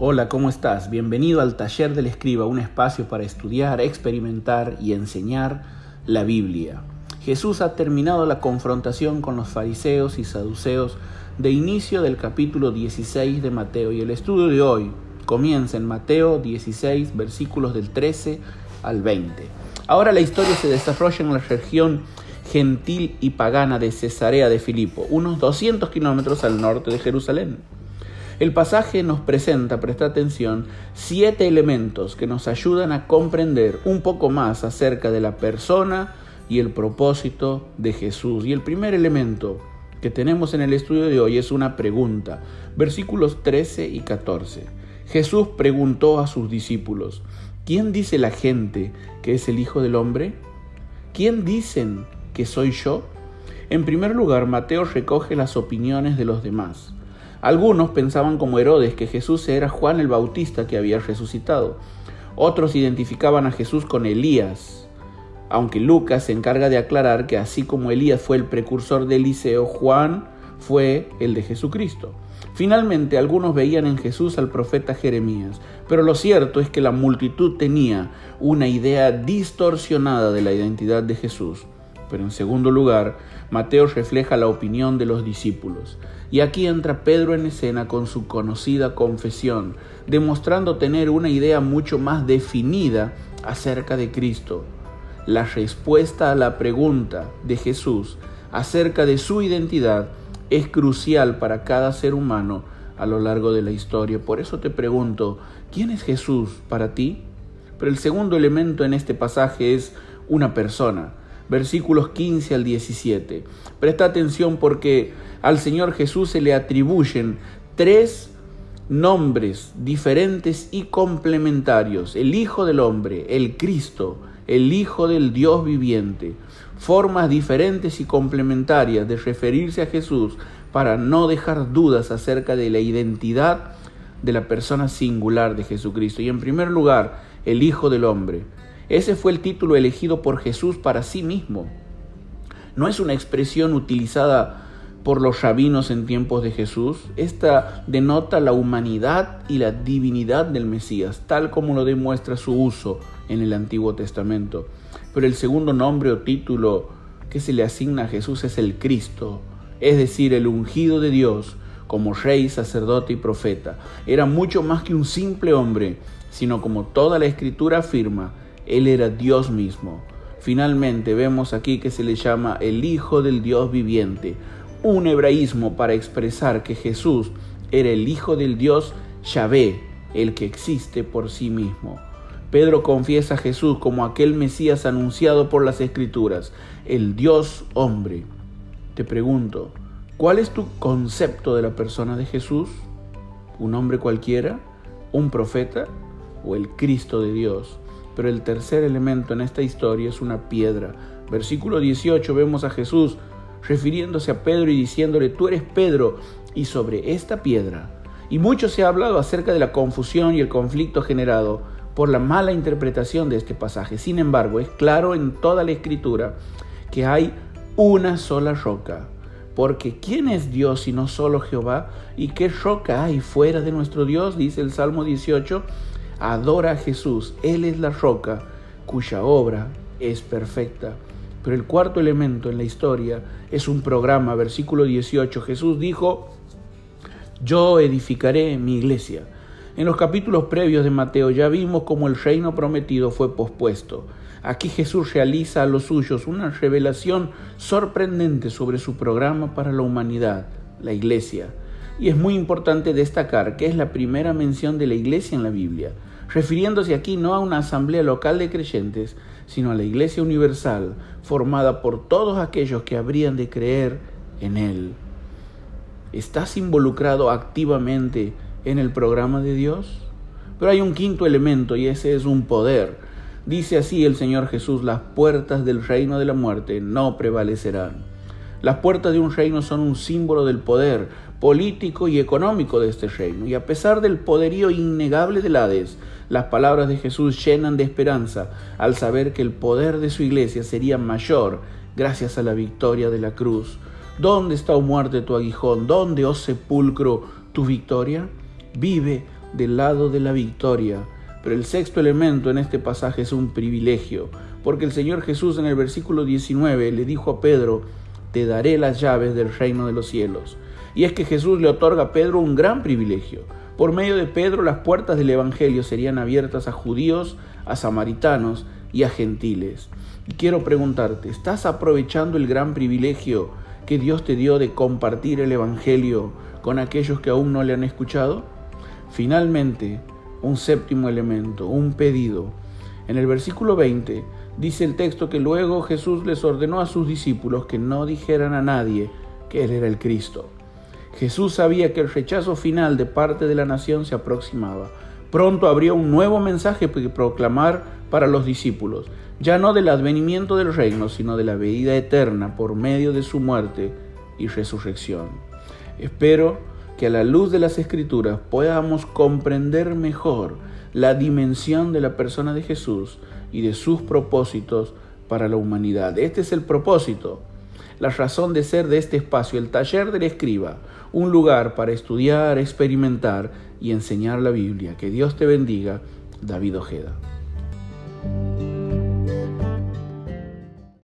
Hola, ¿cómo estás? Bienvenido al Taller del Escriba, un espacio para estudiar, experimentar y enseñar la Biblia. Jesús ha terminado la confrontación con los fariseos y saduceos de inicio del capítulo 16 de Mateo y el estudio de hoy comienza en Mateo 16 versículos del 13 al 20. Ahora la historia se desarrolla en la región gentil y pagana de Cesarea de Filipo, unos 200 kilómetros al norte de Jerusalén. El pasaje nos presenta, presta atención, siete elementos que nos ayudan a comprender un poco más acerca de la persona y el propósito de Jesús. Y el primer elemento que tenemos en el estudio de hoy es una pregunta. Versículos 13 y 14. Jesús preguntó a sus discípulos, ¿quién dice la gente que es el Hijo del Hombre? ¿Quién dicen que soy yo? En primer lugar, Mateo recoge las opiniones de los demás. Algunos pensaban como Herodes que Jesús era Juan el Bautista que había resucitado. Otros identificaban a Jesús con Elías, aunque Lucas se encarga de aclarar que así como Elías fue el precursor de Eliseo, Juan fue el de Jesucristo. Finalmente, algunos veían en Jesús al profeta Jeremías, pero lo cierto es que la multitud tenía una idea distorsionada de la identidad de Jesús. Pero en segundo lugar, Mateo refleja la opinión de los discípulos. Y aquí entra Pedro en escena con su conocida confesión, demostrando tener una idea mucho más definida acerca de Cristo. La respuesta a la pregunta de Jesús acerca de su identidad es crucial para cada ser humano a lo largo de la historia. Por eso te pregunto, ¿quién es Jesús para ti? Pero el segundo elemento en este pasaje es una persona versículos 15 al 17. Presta atención porque al Señor Jesús se le atribuyen tres nombres diferentes y complementarios. El Hijo del Hombre, el Cristo, el Hijo del Dios viviente. Formas diferentes y complementarias de referirse a Jesús para no dejar dudas acerca de la identidad de la persona singular de Jesucristo. Y en primer lugar, el Hijo del Hombre. Ese fue el título elegido por Jesús para sí mismo. No es una expresión utilizada por los rabinos en tiempos de Jesús. Esta denota la humanidad y la divinidad del Mesías, tal como lo demuestra su uso en el Antiguo Testamento. Pero el segundo nombre o título que se le asigna a Jesús es el Cristo, es decir, el ungido de Dios como rey, sacerdote y profeta. Era mucho más que un simple hombre, sino como toda la escritura afirma, él era Dios mismo. Finalmente vemos aquí que se le llama el Hijo del Dios viviente, un hebraísmo para expresar que Jesús era el Hijo del Dios Yahvé, el que existe por sí mismo. Pedro confiesa a Jesús como aquel Mesías anunciado por las Escrituras, el Dios hombre. Te pregunto, ¿cuál es tu concepto de la persona de Jesús? ¿Un hombre cualquiera? ¿Un profeta? ¿O el Cristo de Dios? Pero el tercer elemento en esta historia es una piedra. Versículo 18 vemos a Jesús refiriéndose a Pedro y diciéndole, tú eres Pedro, y sobre esta piedra. Y mucho se ha hablado acerca de la confusión y el conflicto generado por la mala interpretación de este pasaje. Sin embargo, es claro en toda la escritura que hay una sola roca. Porque ¿quién es Dios sino solo Jehová? ¿Y qué roca hay fuera de nuestro Dios? Dice el Salmo 18 adora a Jesús. Él es la roca cuya obra es perfecta. Pero el cuarto elemento en la historia es un programa, versículo 18. Jesús dijo, yo edificaré mi iglesia. En los capítulos previos de Mateo ya vimos cómo el reino prometido fue pospuesto. Aquí Jesús realiza a los suyos una revelación sorprendente sobre su programa para la humanidad, la iglesia. Y es muy importante destacar que es la primera mención de la iglesia en la Biblia, refiriéndose aquí no a una asamblea local de creyentes, sino a la iglesia universal, formada por todos aquellos que habrían de creer en Él. ¿Estás involucrado activamente en el programa de Dios? Pero hay un quinto elemento y ese es un poder. Dice así el Señor Jesús, las puertas del reino de la muerte no prevalecerán. Las puertas de un reino son un símbolo del poder político y económico de este reino. Y a pesar del poderío innegable del Hades, las palabras de Jesús llenan de esperanza al saber que el poder de su iglesia sería mayor gracias a la victoria de la cruz. ¿Dónde está, oh muerte, tu aguijón? ¿Dónde, oh sepulcro, tu victoria? Vive, del lado de la victoria. Pero el sexto elemento en este pasaje es un privilegio, porque el Señor Jesús en el versículo 19 le dijo a Pedro, te daré las llaves del reino de los cielos. Y es que Jesús le otorga a Pedro un gran privilegio. Por medio de Pedro las puertas del Evangelio serían abiertas a judíos, a samaritanos y a gentiles. Y quiero preguntarte, ¿estás aprovechando el gran privilegio que Dios te dio de compartir el Evangelio con aquellos que aún no le han escuchado? Finalmente, un séptimo elemento, un pedido. En el versículo 20 dice el texto que luego Jesús les ordenó a sus discípulos que no dijeran a nadie que Él era el Cristo. Jesús sabía que el rechazo final de parte de la nación se aproximaba. Pronto habría un nuevo mensaje que proclamar para los discípulos, ya no del advenimiento del reino, sino de la vida eterna por medio de su muerte y resurrección. Espero que a la luz de las escrituras podamos comprender mejor la dimensión de la persona de Jesús y de sus propósitos para la humanidad. Este es el propósito la razón de ser de este espacio, el taller del escriba, un lugar para estudiar, experimentar y enseñar la Biblia. Que Dios te bendiga, David Ojeda.